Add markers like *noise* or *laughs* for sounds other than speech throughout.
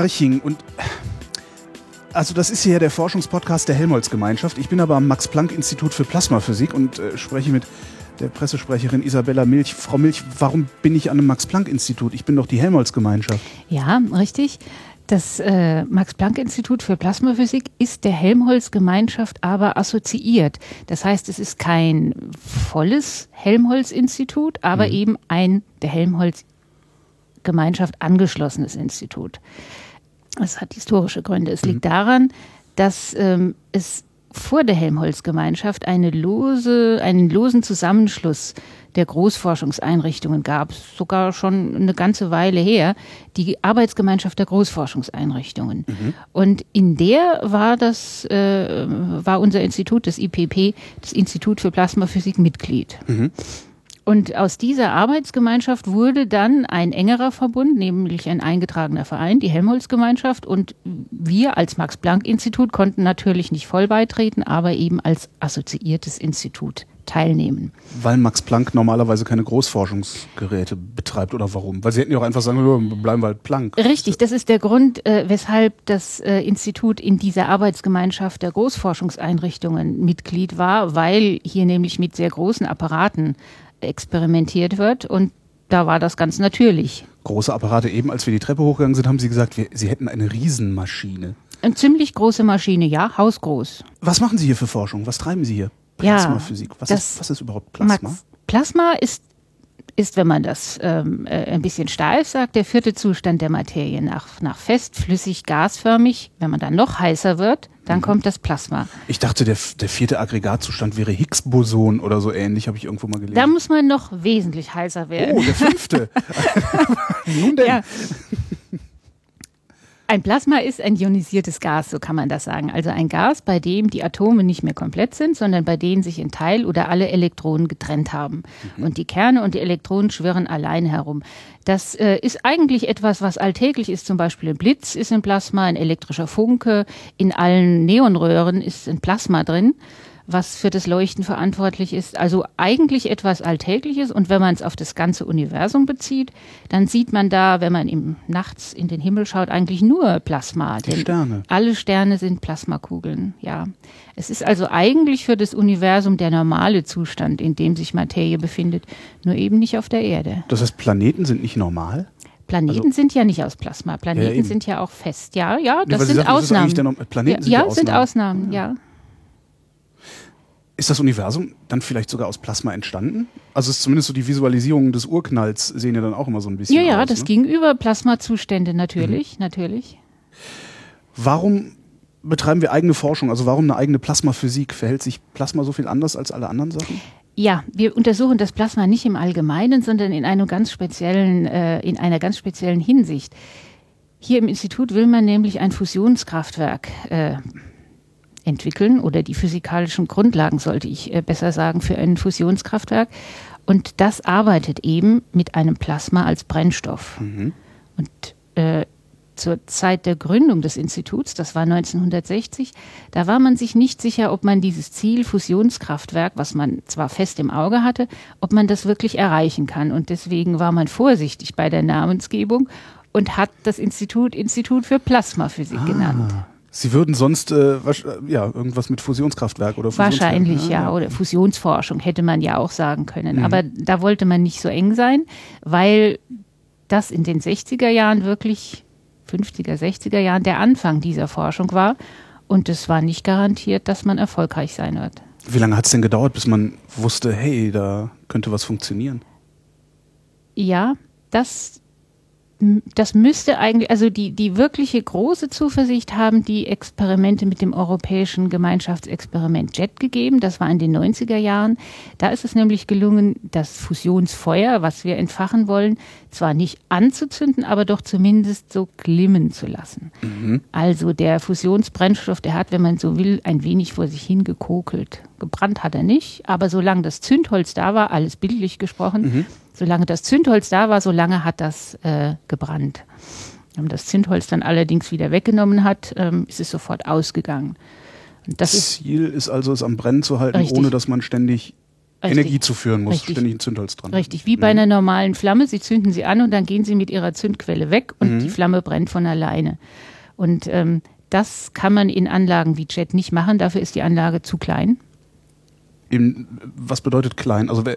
Garching und also das ist hier der Forschungspodcast der Helmholtz-Gemeinschaft. Ich bin aber am Max-Planck-Institut für Plasmaphysik und äh, spreche mit der Pressesprecherin Isabella Milch. Frau Milch, warum bin ich an einem Max-Planck-Institut? Ich bin doch die Helmholtz-Gemeinschaft. Ja, richtig. Das äh, Max-Planck-Institut für Plasmaphysik ist der Helmholtz-Gemeinschaft aber assoziiert. Das heißt, es ist kein volles Helmholtz-Institut, aber mhm. eben ein der Helmholtz-Gemeinschaft angeschlossenes Institut. Das hat historische Gründe. Es liegt mhm. daran, dass ähm, es vor der Helmholtz-Gemeinschaft eine lose, einen losen Zusammenschluss der Großforschungseinrichtungen gab, sogar schon eine ganze Weile her, die Arbeitsgemeinschaft der Großforschungseinrichtungen. Mhm. Und in der war das, äh, war unser Institut, das IPP, das Institut für Plasmaphysik, Mitglied. Mhm. Und aus dieser Arbeitsgemeinschaft wurde dann ein engerer Verbund, nämlich ein eingetragener Verein, die Helmholtz-Gemeinschaft. Und wir als Max-Planck-Institut konnten natürlich nicht voll beitreten, aber eben als assoziiertes Institut teilnehmen. Weil Max Planck normalerweise keine Großforschungsgeräte betreibt oder warum? Weil sie hätten ja auch einfach sagen, können, bleiben wir halt Planck. Richtig, das ist der Grund, äh, weshalb das äh, Institut in dieser Arbeitsgemeinschaft der Großforschungseinrichtungen Mitglied war, weil hier nämlich mit sehr großen Apparaten experimentiert wird und da war das ganz natürlich. Große Apparate. Eben als wir die Treppe hochgegangen sind, haben Sie gesagt, wir, Sie hätten eine Riesenmaschine. Eine ziemlich große Maschine, ja, hausgroß. Was machen Sie hier für Forschung? Was treiben Sie hier? Plasmaphysik. Was, ist, was ist überhaupt Plasma? Max, Plasma ist ist, wenn man das ähm, äh, ein bisschen steif sagt, der vierte Zustand der Materie nach, nach fest, flüssig, gasförmig. Wenn man dann noch heißer wird, dann mhm. kommt das Plasma. Ich dachte, der, der vierte Aggregatzustand wäre Higgs-Boson oder so ähnlich, habe ich irgendwo mal gelesen. Da muss man noch wesentlich heißer werden. Oh, der fünfte. *laughs* *laughs* Nun denn. Ja. Ein Plasma ist ein ionisiertes Gas, so kann man das sagen. Also ein Gas, bei dem die Atome nicht mehr komplett sind, sondern bei denen sich ein Teil oder alle Elektronen getrennt haben. Mhm. Und die Kerne und die Elektronen schwirren allein herum. Das äh, ist eigentlich etwas, was alltäglich ist. Zum Beispiel ein Blitz ist ein Plasma, ein elektrischer Funke. In allen Neonröhren ist ein Plasma drin was für das Leuchten verantwortlich ist. Also eigentlich etwas Alltägliches. Und wenn man es auf das ganze Universum bezieht, dann sieht man da, wenn man im, nachts in den Himmel schaut, eigentlich nur Plasma. Die Sterne. Alle Sterne sind Plasmakugeln, ja. Es ist also eigentlich für das Universum der normale Zustand, in dem sich Materie befindet, nur eben nicht auf der Erde. Das heißt, Planeten sind nicht normal? Planeten also, sind ja nicht aus Plasma. Planeten ja, sind ja auch fest. Ja, ja, das sind sagen, Ausnahmen. Das Planeten ja, sind ja, Ausnahmen. sind Ausnahmen, ja. Ist das Universum dann vielleicht sogar aus Plasma entstanden? Also ist zumindest so die Visualisierung des Urknalls sehen ja dann auch immer so ein bisschen. Ja, ja, aus, das ne? ging über Plasmazustände natürlich, mhm. natürlich. Warum betreiben wir eigene Forschung? Also warum eine eigene Plasmaphysik? Verhält sich Plasma so viel anders als alle anderen Sachen? Ja, wir untersuchen das Plasma nicht im Allgemeinen, sondern in einem ganz speziellen, äh, in einer ganz speziellen Hinsicht. Hier im Institut will man nämlich ein Fusionskraftwerk äh, entwickeln oder die physikalischen Grundlagen, sollte ich äh, besser sagen, für ein Fusionskraftwerk. Und das arbeitet eben mit einem Plasma als Brennstoff. Mhm. Und äh, zur Zeit der Gründung des Instituts, das war 1960, da war man sich nicht sicher, ob man dieses Ziel Fusionskraftwerk, was man zwar fest im Auge hatte, ob man das wirklich erreichen kann. Und deswegen war man vorsichtig bei der Namensgebung und hat das Institut Institut für Plasmaphysik ah. genannt. Sie würden sonst äh, ja irgendwas mit Fusionskraftwerk oder Fusionskraftwerk, Wahrscheinlich ja, ja, oder Fusionsforschung hätte man ja auch sagen können. Mhm. Aber da wollte man nicht so eng sein, weil das in den 60er Jahren wirklich 50er, 60er Jahren der Anfang dieser Forschung war und es war nicht garantiert, dass man erfolgreich sein wird. Wie lange hat es denn gedauert, bis man wusste, hey, da könnte was funktionieren? Ja, das das müsste eigentlich, also die, die wirkliche große Zuversicht haben die Experimente mit dem europäischen Gemeinschaftsexperiment JET gegeben. Das war in den 90er Jahren. Da ist es nämlich gelungen, das Fusionsfeuer, was wir entfachen wollen, zwar nicht anzuzünden, aber doch zumindest so glimmen zu lassen. Mhm. Also der Fusionsbrennstoff, der hat, wenn man so will, ein wenig vor sich hingekokelt. Gebrannt hat er nicht, aber solange das Zündholz da war, alles bildlich gesprochen, mhm Solange das Zündholz da war, solange hat das äh, gebrannt. Wenn man das Zündholz dann allerdings wieder weggenommen hat, ähm, ist es sofort ausgegangen. das Ziel ist, ist also, es am Brennen zu halten, richtig. ohne dass man ständig Energie zuführen muss, Richtig. ständig ein Zündholz dran. Richtig, wie bei einer normalen Flamme. Sie zünden sie an und dann gehen sie mit ihrer Zündquelle weg und Mhm. die Flamme brennt von alleine. Und ähm, das kann man in Anlagen wie Jet nicht machen. Dafür ist die Anlage zu klein. Im, was bedeutet klein? Also wer,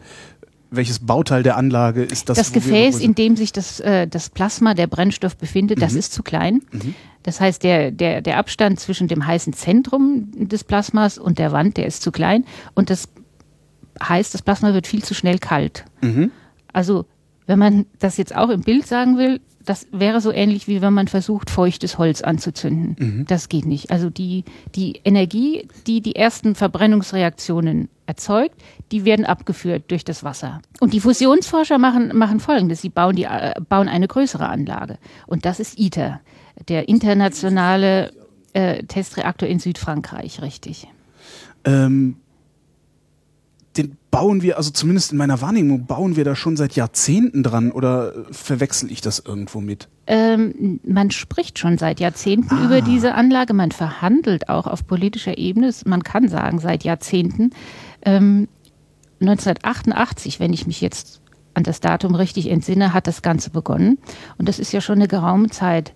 welches Bauteil der Anlage ist das? Das, Gefäß, in dem sich das, äh, das Plasma, der Brennstoff befindet, das ist zu klein. Das heißt, der, der, der Abstand zwischen dem heißen Zentrum des Plasmas und der Wand, der ist zu klein. Und das heißt, das Plasma wird viel zu schnell kalt. Mhm. Also, wenn man das jetzt auch im Bild sagen will, das wäre so ähnlich wie wenn man versucht, feuchtes Holz anzuzünden. Das geht nicht. Also die, die Energie, die die ersten Verbrennungsreaktionen erzeugt, die werden abgeführt durch das Wasser. Und die Fusionsforscher machen, machen Folgendes. Sie bauen, die, äh, bauen eine größere Anlage. Und das ist ITER, der internationale äh, Testreaktor in Südfrankreich, richtig. Ähm, den bauen wir, also zumindest in meiner Wahrnehmung, bauen wir da schon seit Jahrzehnten dran oder äh, verwechsel ich das irgendwo mit? Ähm, man spricht schon seit Jahrzehnten über diese Anlage, man verhandelt auch auf politischer Ebene, man kann sagen seit Jahrzehnten. Ähm, 1988, wenn ich mich jetzt an das Datum richtig entsinne, hat das Ganze begonnen. Und das ist ja schon eine geraume Zeit.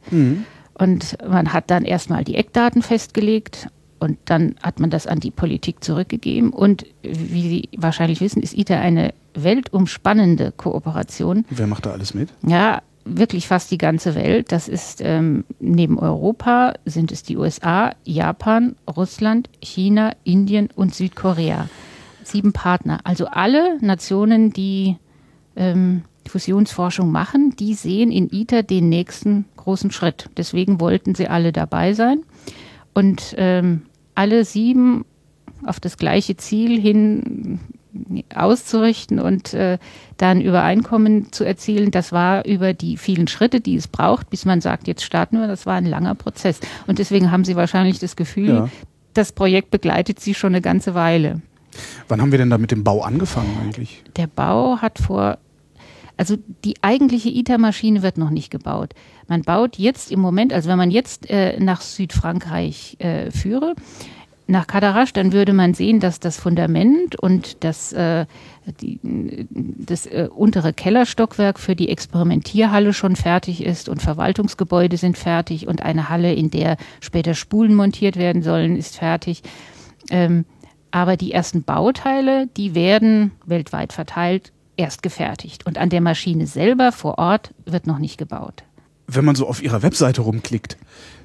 Und man hat dann erstmal die Eckdaten festgelegt und dann hat man das an die Politik zurückgegeben. Und wie Sie wahrscheinlich wissen, ist ITER eine weltumspannende Kooperation. Wer macht da alles mit? Ja, wirklich fast die ganze Welt. Das ist ähm, neben Europa sind es die USA, Japan, Russland, China, Indien und Südkorea. Sieben Partner. Also alle Nationen, die ähm, Fusionsforschung machen, die sehen in ITER den nächsten großen Schritt. Deswegen wollten sie alle dabei sein. Und ähm, alle sieben auf das gleiche Ziel hin auszurichten und äh, dann Übereinkommen zu erzielen, das war über die vielen Schritte, die es braucht, bis man sagt, jetzt starten wir, das war ein langer Prozess. Und deswegen haben Sie wahrscheinlich das Gefühl, Ja. das Projekt begleitet Sie schon eine ganze Weile. Wann haben wir denn da mit dem Bau angefangen eigentlich? Der Bau hat vor, also die eigentliche ITER-Maschine wird noch nicht gebaut. Man baut jetzt im Moment, also wenn man jetzt äh, nach Südfrankreich äh, führe, nach Cadarache, dann würde man sehen, dass das Fundament und das, äh, die, das äh, untere Kellerstockwerk für die Experimentierhalle schon fertig ist und Verwaltungsgebäude sind fertig und eine Halle, in der später Spulen montiert werden sollen, ist fertig. Ähm, aber die ersten Bauteile, die werden weltweit verteilt erst gefertigt. Und an der Maschine selber vor Ort wird noch nicht gebaut. Wenn man so auf ihrer Webseite rumklickt,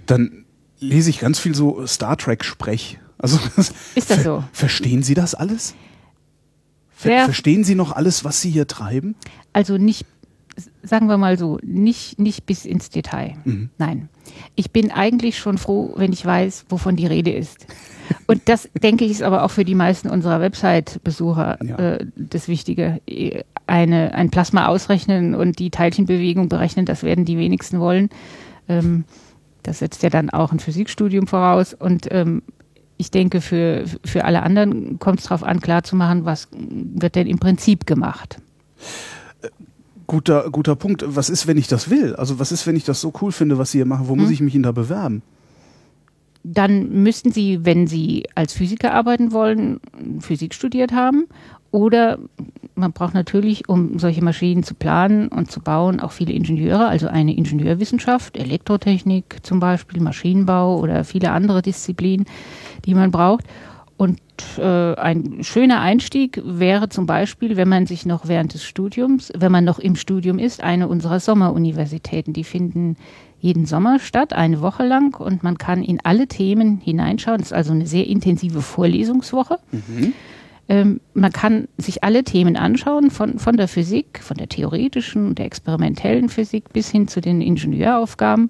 dann lese ich ganz viel so Star Trek-Sprech. Also *laughs* Ist das so? Verstehen Sie das alles? Ver verstehen Sie noch alles, was Sie hier treiben? Also nicht, sagen wir mal so, nicht, nicht bis ins Detail. Nein. Ich bin eigentlich schon froh, wenn ich weiß, wovon die Rede ist. Und das, denke ich, ist aber auch für die meisten unserer Website-Besucher Ja. äh, das Wichtige. Eine, ein Plasma ausrechnen und die Teilchenbewegung berechnen, das werden die wenigsten wollen. Ähm, das setzt ja dann auch ein Physikstudium voraus. Und ähm, ich denke, für, für alle anderen kommt es darauf an, klarzumachen, was wird denn im Prinzip gemacht. Guter, guter Punkt. Was ist, wenn ich das will? Also was ist, wenn ich das so cool finde, was Sie hier machen? Wo muss ich mich denn da bewerben? Dann müssten Sie, wenn Sie als Physiker arbeiten wollen, Physik studiert haben. Oder man braucht natürlich, um solche Maschinen zu planen und zu bauen, auch viele Ingenieure, also eine Ingenieurwissenschaft, Elektrotechnik zum Beispiel, Maschinenbau oder viele andere Disziplinen, die man braucht. Und äh, ein schöner Einstieg wäre zum Beispiel, wenn man sich noch während des Studiums, wenn man noch im Studium ist, eine unserer Sommeruniversitäten, die finden jeden Sommer statt, eine Woche lang und man kann in alle Themen hineinschauen. Das ist also eine sehr intensive Vorlesungswoche. Ähm, man kann sich alle Themen anschauen, von, von der Physik, von der theoretischen und der experimentellen Physik bis hin zu den Ingenieuraufgaben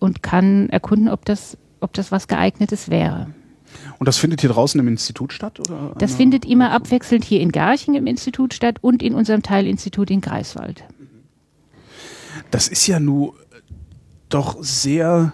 und kann erkunden, ob das, ob das was geeignetes wäre. Und das findet hier draußen im Institut statt? Oder Das findet immer abwechselnd hier in Garching im Institut statt und in unserem Teilinstitut in Greifswald. Das ist ja nun doch sehr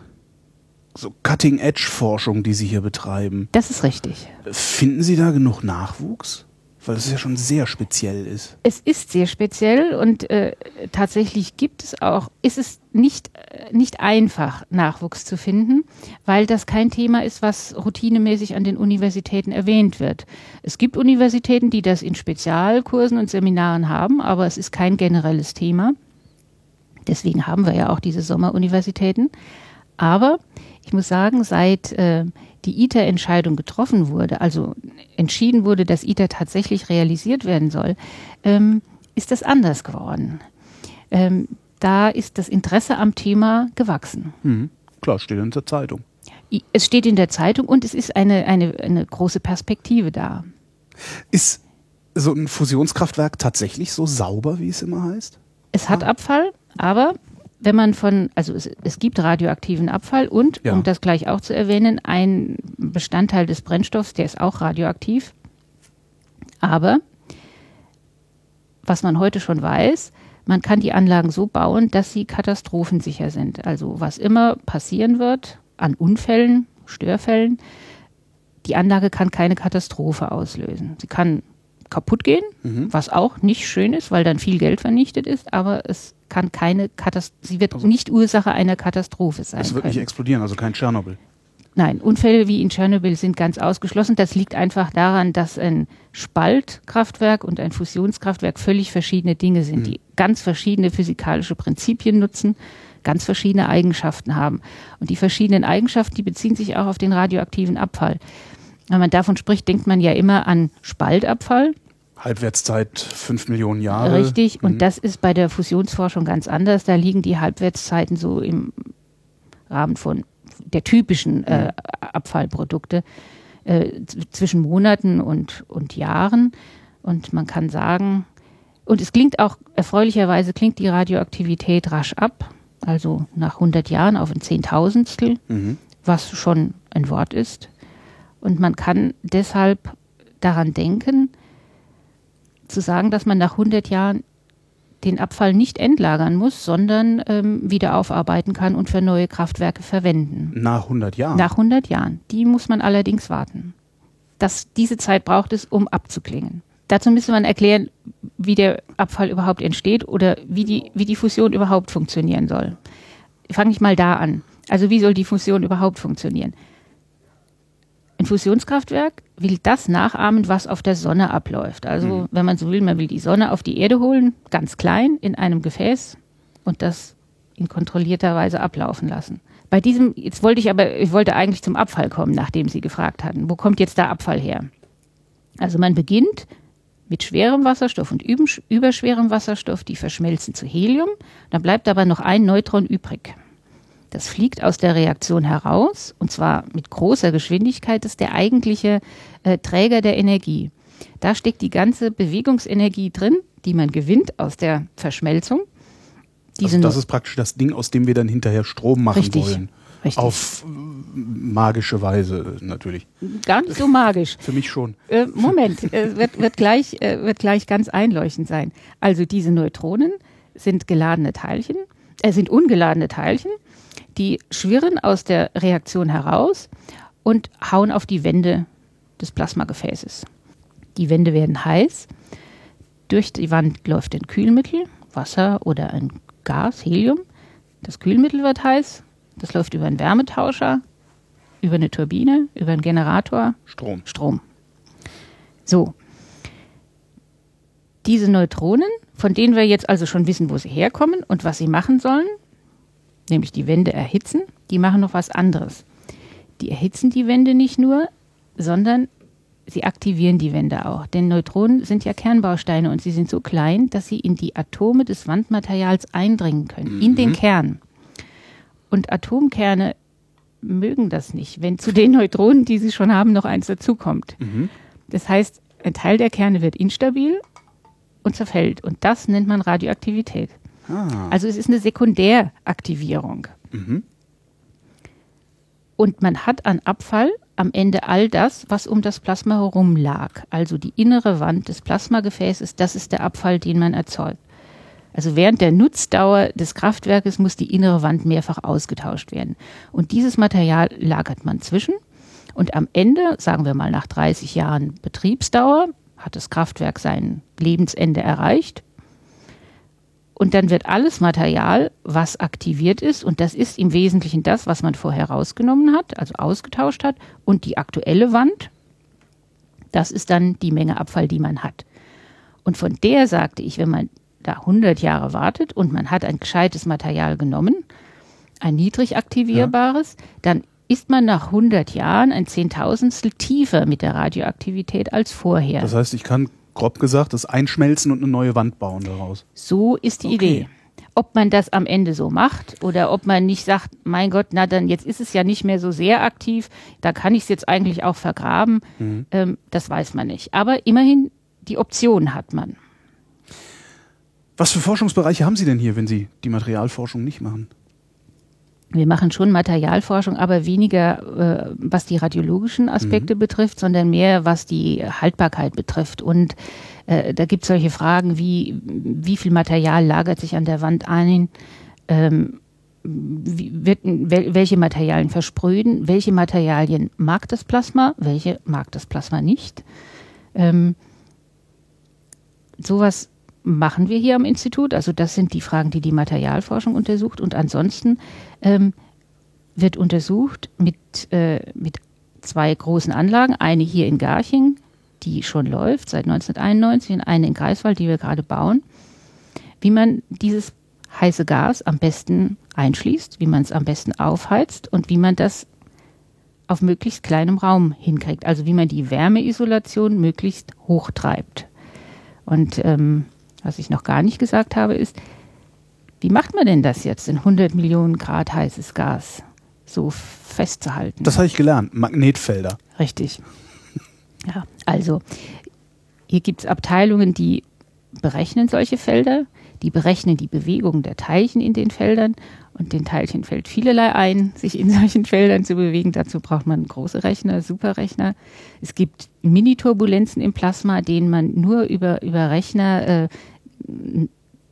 so Cutting-Edge-Forschung, die Sie hier betreiben. Das ist richtig. Finden Sie da genug Nachwuchs Weil es ja schon sehr speziell ist. Es ist sehr speziell und äh, tatsächlich gibt es auch, ist es nicht, äh, nicht einfach, Nachwuchs zu finden, weil das kein Thema ist, was routinemäßig an den Universitäten erwähnt wird. Es gibt Universitäten, die das in Spezialkursen und Seminaren haben, aber es ist kein generelles Thema. Deswegen haben wir ja auch diese Sommeruniversitäten. Aber ich muss sagen, seit äh, die ITER-Entscheidung getroffen wurde, also entschieden wurde, dass ITER tatsächlich realisiert werden soll, ähm, ist das anders geworden. Ähm, da ist das Interesse am Thema gewachsen. Mhm. Klar, steht in der Zeitung. Es steht in der Zeitung und es ist eine, eine, eine große Perspektive da. Ist so ein Fusionskraftwerk tatsächlich so sauber, wie es immer heißt? Es hat Abfall, aber wenn man von, also es, es gibt radioaktiven Abfall und, Ja. um das gleich auch zu erwähnen, ein Bestandteil des Brennstoffs, der ist auch radioaktiv. Aber was man heute schon weiß, man kann die Anlagen so bauen, dass sie katastrophensicher sind. Also was immer passieren wird an Unfällen, Störfällen, die Anlage kann keine Katastrophe auslösen. Sie kann kaputt gehen, was auch nicht schön ist, weil dann viel Geld vernichtet ist, aber es kann keine Katastrophe, sie wird nicht Ursache einer Katastrophe sein. Es wird nicht können. explodieren, also kein Tschernobyl. Nein, Unfälle wie in Tschernobyl sind ganz ausgeschlossen. Das liegt einfach daran, dass ein Spaltkraftwerk und ein Fusionskraftwerk völlig verschiedene Dinge sind, die ganz verschiedene physikalische Prinzipien nutzen, ganz verschiedene Eigenschaften haben. Und die verschiedenen Eigenschaften, die beziehen sich auch auf den radioaktiven Abfall. Wenn man davon spricht, denkt man ja immer an Spaltabfall, Halbwertszeit fünf Millionen Jahre. Richtig, und das ist bei der Fusionsforschung ganz anders. Da liegen die Halbwertszeiten so im Rahmen von der typischen äh, Abfallprodukte äh, zwischen Monaten und, und Jahren. Und man kann sagen, und es klingt auch, erfreulicherweise klingt die Radioaktivität rasch ab, also nach 100 Jahren auf ein Zehntausendstel, Mhm. was schon ein Wort ist. Und man kann deshalb daran denken, zu sagen, dass man nach 100 Jahren den Abfall nicht entlagern muss, sondern ähm, wieder aufarbeiten kann und für neue Kraftwerke verwenden. Nach 100 Jahren. Nach 100 Jahren. Die muss man allerdings warten. Das, diese Zeit braucht es, um abzuklingen. Dazu müsste man erklären, wie der Abfall überhaupt entsteht oder wie die, wie die Fusion überhaupt funktionieren soll. Fange ich mal da an. Also wie soll die Fusion überhaupt funktionieren? Ein Fusionskraftwerk will das nachahmen, was auf der Sonne abläuft. Also, wenn man so will, man will die Sonne auf die Erde holen, ganz klein, in einem Gefäß und das in kontrollierter Weise ablaufen lassen. Bei diesem, jetzt wollte ich aber, ich wollte eigentlich zum Abfall kommen, nachdem Sie gefragt hatten. Wo kommt jetzt der Abfall her? Also man beginnt mit schwerem Wasserstoff und überschwerem Wasserstoff, die verschmelzen zu Helium. Dann bleibt aber noch ein Neutron übrig. Das fliegt aus der Reaktion heraus und zwar mit großer Geschwindigkeit. Das ist der eigentliche äh, Träger der Energie. Da steckt die ganze Bewegungsenergie drin, die man gewinnt aus der Verschmelzung. Also das ist praktisch das Ding, aus dem wir dann hinterher Strom machen Richtig, wollen. richtig. Auf äh, magische Weise natürlich. gar nicht so magisch. Für mich schon. Äh, Moment, äh, wird, wird, gleich, äh, wird gleich ganz einleuchtend sein. Also diese Neutronen sind geladene Teilchen, äh, sind ungeladene Teilchen, die schwirren aus der Reaktion heraus und hauen auf die Wände des Plasmagefäßes. Die Wände werden heiß. Durch die Wand läuft ein Kühlmittel, Wasser oder ein Gas, Helium. Das Kühlmittel wird heiß. Das läuft über einen Wärmetauscher, über eine Turbine, über einen Generator, Strom. Strom. So. Diese Neutronen, von denen wir jetzt also schon wissen, wo sie herkommen und was sie machen sollen, nämlich die Wände erhitzen, die machen noch was anderes. Die erhitzen die Wände nicht nur, sondern sie aktivieren die Wände auch. Denn Neutronen sind ja Kernbausteine und sie sind so klein, dass sie in die Atome des Wandmaterials eindringen können, in den Kern. Und Atomkerne mögen das nicht, wenn zu den Neutronen, die sie schon haben, noch eins dazukommt. Das heißt, ein Teil der Kerne wird instabil und zerfällt. Und das nennt man Radioaktivität. Ah. Also es ist eine Sekundäraktivierung. Und man hat an Abfall am Ende all das, was um das Plasma herum lag. Also die innere Wand des Plasmagefäßes, das ist der Abfall, den man erzeugt. Also während der Nutzdauer des Kraftwerkes muss die innere Wand mehrfach ausgetauscht werden. Und dieses Material lagert man zwischen. Und am Ende, sagen wir mal nach 30 Jahren Betriebsdauer, hat das Kraftwerk sein Lebensende erreicht. Und dann wird alles Material, was aktiviert ist, und das ist im Wesentlichen das, was man vorher rausgenommen hat, also ausgetauscht hat, und die aktuelle Wand, das ist dann die Menge Abfall, die man hat. Und von der sagte ich, wenn man da 100 Jahre wartet und man hat ein gescheites Material genommen, ein niedrig aktivierbares, ja. dann ist man nach 100 Jahren ein Zehntausendstel tiefer mit der Radioaktivität als vorher. Das heißt, ich kann grob gesagt das einschmelzen und eine neue Wand bauen daraus. So ist die okay. Idee. Ob man das am Ende so macht oder ob man nicht sagt, mein Gott, na dann jetzt ist es ja nicht mehr so sehr aktiv, da kann ich es jetzt eigentlich auch vergraben, mhm. ähm, das weiß man nicht. Aber immerhin, die Option hat man. Was für Forschungsbereiche haben Sie denn hier, wenn Sie die Materialforschung nicht machen? Wir machen schon Materialforschung, aber weniger, äh, was die radiologischen Aspekte mhm. betrifft, sondern mehr, was die Haltbarkeit betrifft. Und äh, da gibt es solche Fragen wie, wie viel Material lagert sich an der Wand ein? Ähm, wie, wird, welche Materialien verspröden? Welche Materialien mag das Plasma? Welche mag das Plasma nicht? Ähm, sowas machen wir hier am Institut. Also das sind die Fragen, die die Materialforschung untersucht. Und ansonsten ähm, wird untersucht mit, äh, mit zwei großen Anlagen. Eine hier in Garching, die schon läuft seit 1991 und eine in Greifswald, die wir gerade bauen. Wie man dieses heiße Gas am besten einschließt, wie man es am besten aufheizt und wie man das auf möglichst kleinem Raum hinkriegt. Also wie man die Wärmeisolation möglichst hoch treibt. Und ähm, was ich noch gar nicht gesagt habe, ist, wie macht man denn das jetzt in 100 Millionen Grad heißes Gas so festzuhalten? Das habe ich gelernt, Magnetfelder. Richtig. Ja, also hier gibt es Abteilungen, die berechnen solche Felder, die berechnen die Bewegung der Teilchen in den Feldern und den Teilchen fällt vielerlei ein, sich in *laughs* solchen Feldern zu bewegen. Dazu braucht man große Rechner, Superrechner. Es gibt Mini-Turbulenzen im Plasma, denen man nur über, über Rechner, äh,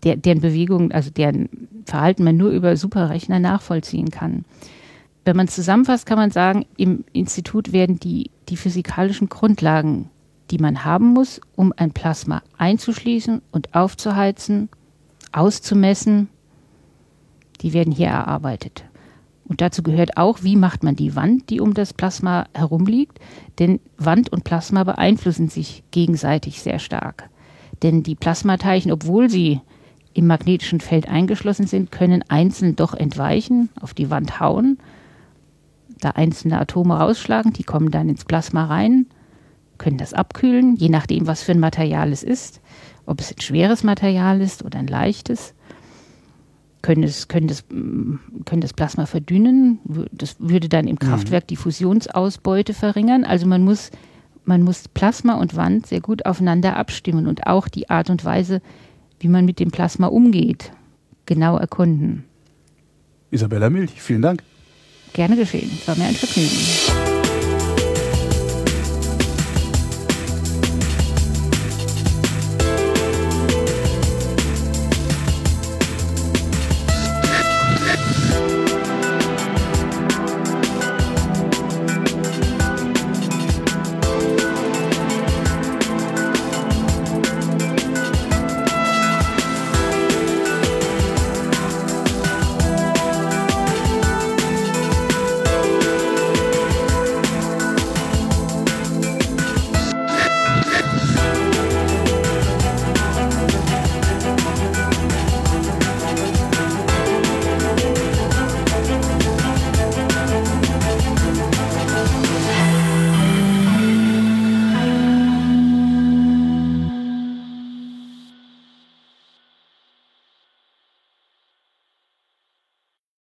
der, deren Bewegung, also deren Verhalten man nur über Superrechner nachvollziehen kann. Wenn man es zusammenfasst, kann man sagen, im Institut werden die, die physikalischen Grundlagen, die man haben muss, um ein Plasma einzuschließen und aufzuheizen, auszumessen, die werden hier erarbeitet. Und dazu gehört auch, wie macht man die Wand, die um das Plasma herumliegt, denn Wand und Plasma beeinflussen sich gegenseitig sehr stark. Denn die Plasmateilchen, obwohl sie im magnetischen Feld eingeschlossen sind, können einzeln doch entweichen, auf die Wand hauen, da einzelne Atome rausschlagen, die kommen dann ins Plasma rein, können das abkühlen, je nachdem, was für ein Material es ist, ob es ein schweres Material ist oder ein leichtes können das, können das, können das Plasma verdünnen. Das würde dann im mhm. Kraftwerk die Fusionsausbeute verringern. Also man muss, man muss Plasma und Wand sehr gut aufeinander abstimmen und auch die Art und Weise, wie man mit dem Plasma umgeht, genau erkunden. Isabella Milch, vielen Dank. Gerne geschehen. Es war mir ein Vergnügen.